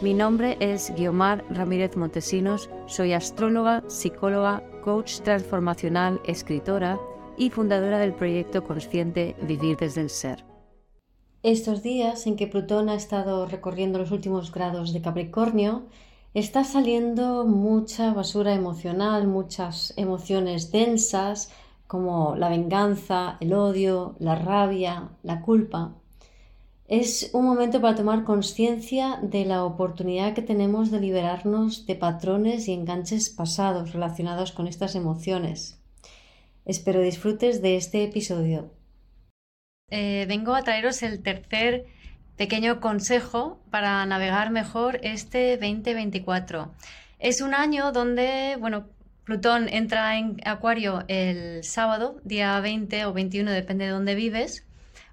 Mi nombre es Guiomar Ramírez Montesinos, soy astróloga, psicóloga, coach transformacional, escritora y fundadora del proyecto consciente Vivir desde el Ser. Estos días en que Plutón ha estado recorriendo los últimos grados de Capricornio, está saliendo mucha basura emocional, muchas emociones densas como la venganza, el odio, la rabia, la culpa. Es un momento para tomar conciencia de la oportunidad que tenemos de liberarnos de patrones y enganches pasados relacionados con estas emociones. Espero disfrutes de este episodio. Eh, vengo a traeros el tercer pequeño consejo para navegar mejor este 2024. Es un año donde, bueno, Plutón entra en Acuario el sábado, día 20 o 21, depende de dónde vives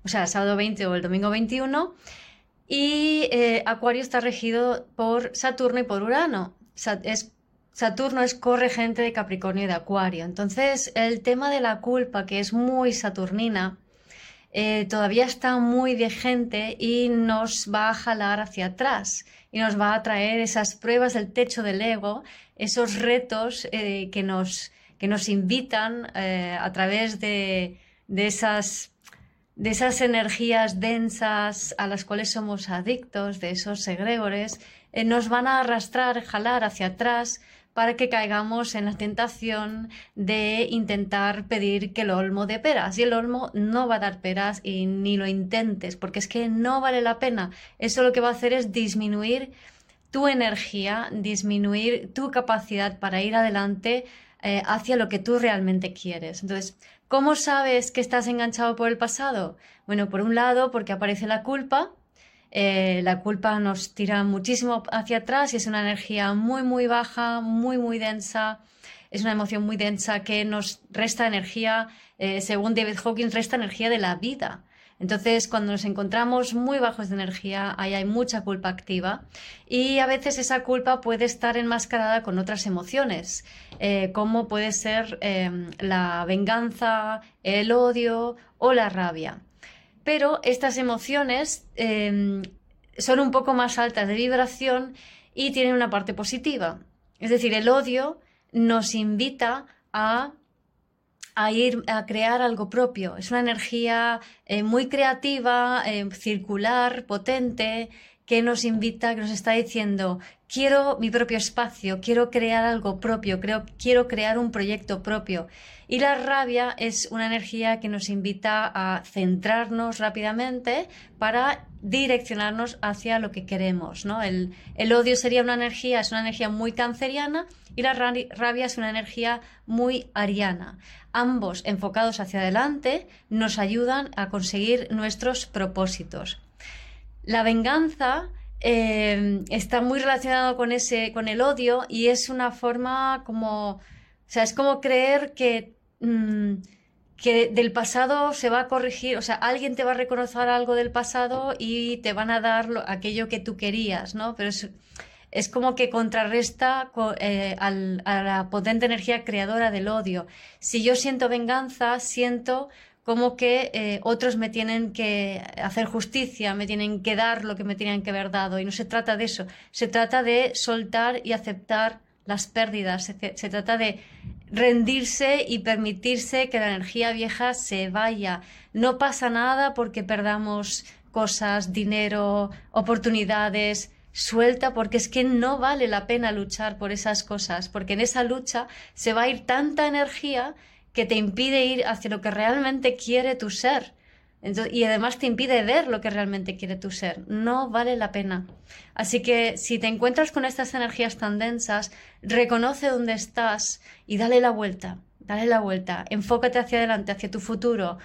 o sea, sábado 20 o el domingo 21. Y eh, Acuario está regido por Saturno y por Urano. Saturno es corregente de Capricornio y de Acuario. Entonces, el tema de la culpa, que es muy saturnina, eh, todavía está muy vigente y nos va a jalar hacia atrás y nos va a traer esas pruebas del techo del ego, esos retos eh, que, nos, que nos invitan a través de, de esas de esas energías densas a las cuales somos adictos, de esos egregores, eh, nos van a arrastrar, jalar hacia atrás para que caigamos en la tentación de intentar pedir que el olmo dé peras. Y el olmo no va a dar peras y ni lo intentes, porque es que no vale la pena. Eso lo que va a hacer es disminuir tu energía, disminuir tu capacidad para ir adelante eh, hacia lo que tú realmente quieres. Entonces, ¿Cómo sabes que estás enganchado por el pasado? Bueno, por un lado, porque aparece la culpa. Eh, la culpa nos tira muchísimo hacia atrás y es una energía muy, muy baja, muy, muy densa. Es una emoción muy densa que nos resta energía, eh, según David Hawkins, resta energía de la vida. Entonces, cuando nos encontramos muy bajos de energía, ahí hay mucha culpa activa y a veces esa culpa puede estar enmascarada con otras emociones, eh, como puede ser em, la venganza, el odio o la rabia. Pero estas emociones em, son un poco más altas de vibración y tienen una parte positiva. Es decir, el odio nos invita a a ir a crear algo propio. Es una energía eh, muy creativa, eh, circular, potente, que nos invita, que nos está diciendo, quiero mi propio espacio, quiero crear algo propio, creo, quiero crear un proyecto propio. Y la rabia es una energía que nos invita a centrarnos rápidamente para direccionarnos hacia lo que queremos. El, el odio sería una energía, es una energía muy canceriana y la rabia es una energía muy ariana. Ambos enfocados hacia adelante nos ayudan a conseguir nuestros propósitos. La venganza eh, está muy relacionado con con el odio y es una forma como, o sea, es como creer que, mm, que del pasado se va a corregir, o sea, alguien te va a reconocer algo del pasado y te van a dar aquello que tú querías, ¿no? Pero es, es como que contrarresta eh, a la potente energía creadora del odio. Si yo siento venganza, siento como que eh, otros me tienen que hacer justicia, me tienen que dar lo que me tenían que haber dado. Y no se trata de eso, se trata de soltar y aceptar las pérdidas, se, trata de rendirse y permitirse que la energía vieja se vaya. No pasa nada porque perdamos cosas, dinero, oportunidades, suelta porque es que no vale la pena luchar por esas cosas, porque en esa lucha se va a ir tanta energía que te impide ir hacia lo que realmente quiere tu ser. Y además te impide ver lo que realmente quiere tu ser. No vale la pena. Así que si te encuentras con estas energías tan densas, reconoce dónde estás y dale la vuelta. Dale la vuelta. Enfócate hacia adelante, hacia tu futuro.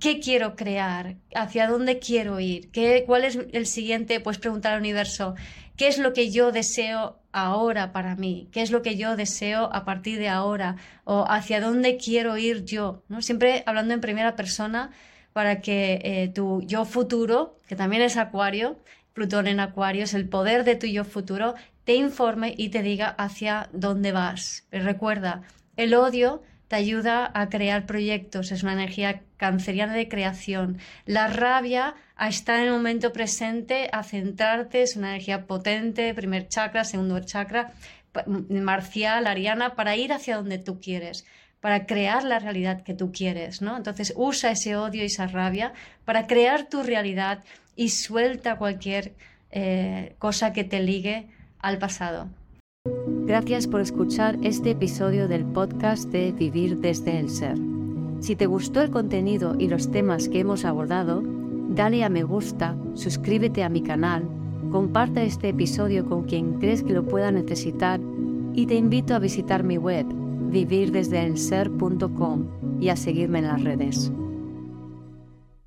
¿Qué quiero crear? ¿Hacia dónde quiero ir? ¿Qué, ¿Cuál es el siguiente? Pues preguntar al universo, ¿qué es lo que yo deseo ahora para mí? ¿Qué es lo que yo deseo a partir de ahora? ¿O hacia dónde quiero ir yo? ¿no? Siempre hablando en primera persona para que eh, tu yo futuro, que también es acuario, Plutón en acuario, es el poder de tu yo futuro, te informe y te diga hacia dónde vas. recuerda, el odio te ayuda a crear proyectos, es una energía canceriana de creación. La rabia a estar en el momento presente, a centrarte, es una energía potente, primer chakra, segundo chakra, marcial, ariana, para ir hacia donde tú quieres para crear la realidad que tú quieres, ¿no? Entonces usa ese odio y esa rabia para crear tu realidad y suelta cualquier eh, cosa que te ligue al pasado. Gracias por escuchar este episodio del podcast de Vivir desde el Ser. Si te gustó el contenido y los temas que hemos abordado, dale a me gusta, suscríbete a mi canal, comparte este episodio con quien crees que lo pueda necesitar y te invito a visitar mi web vivirdesdeelser.com y a seguirme en las redes.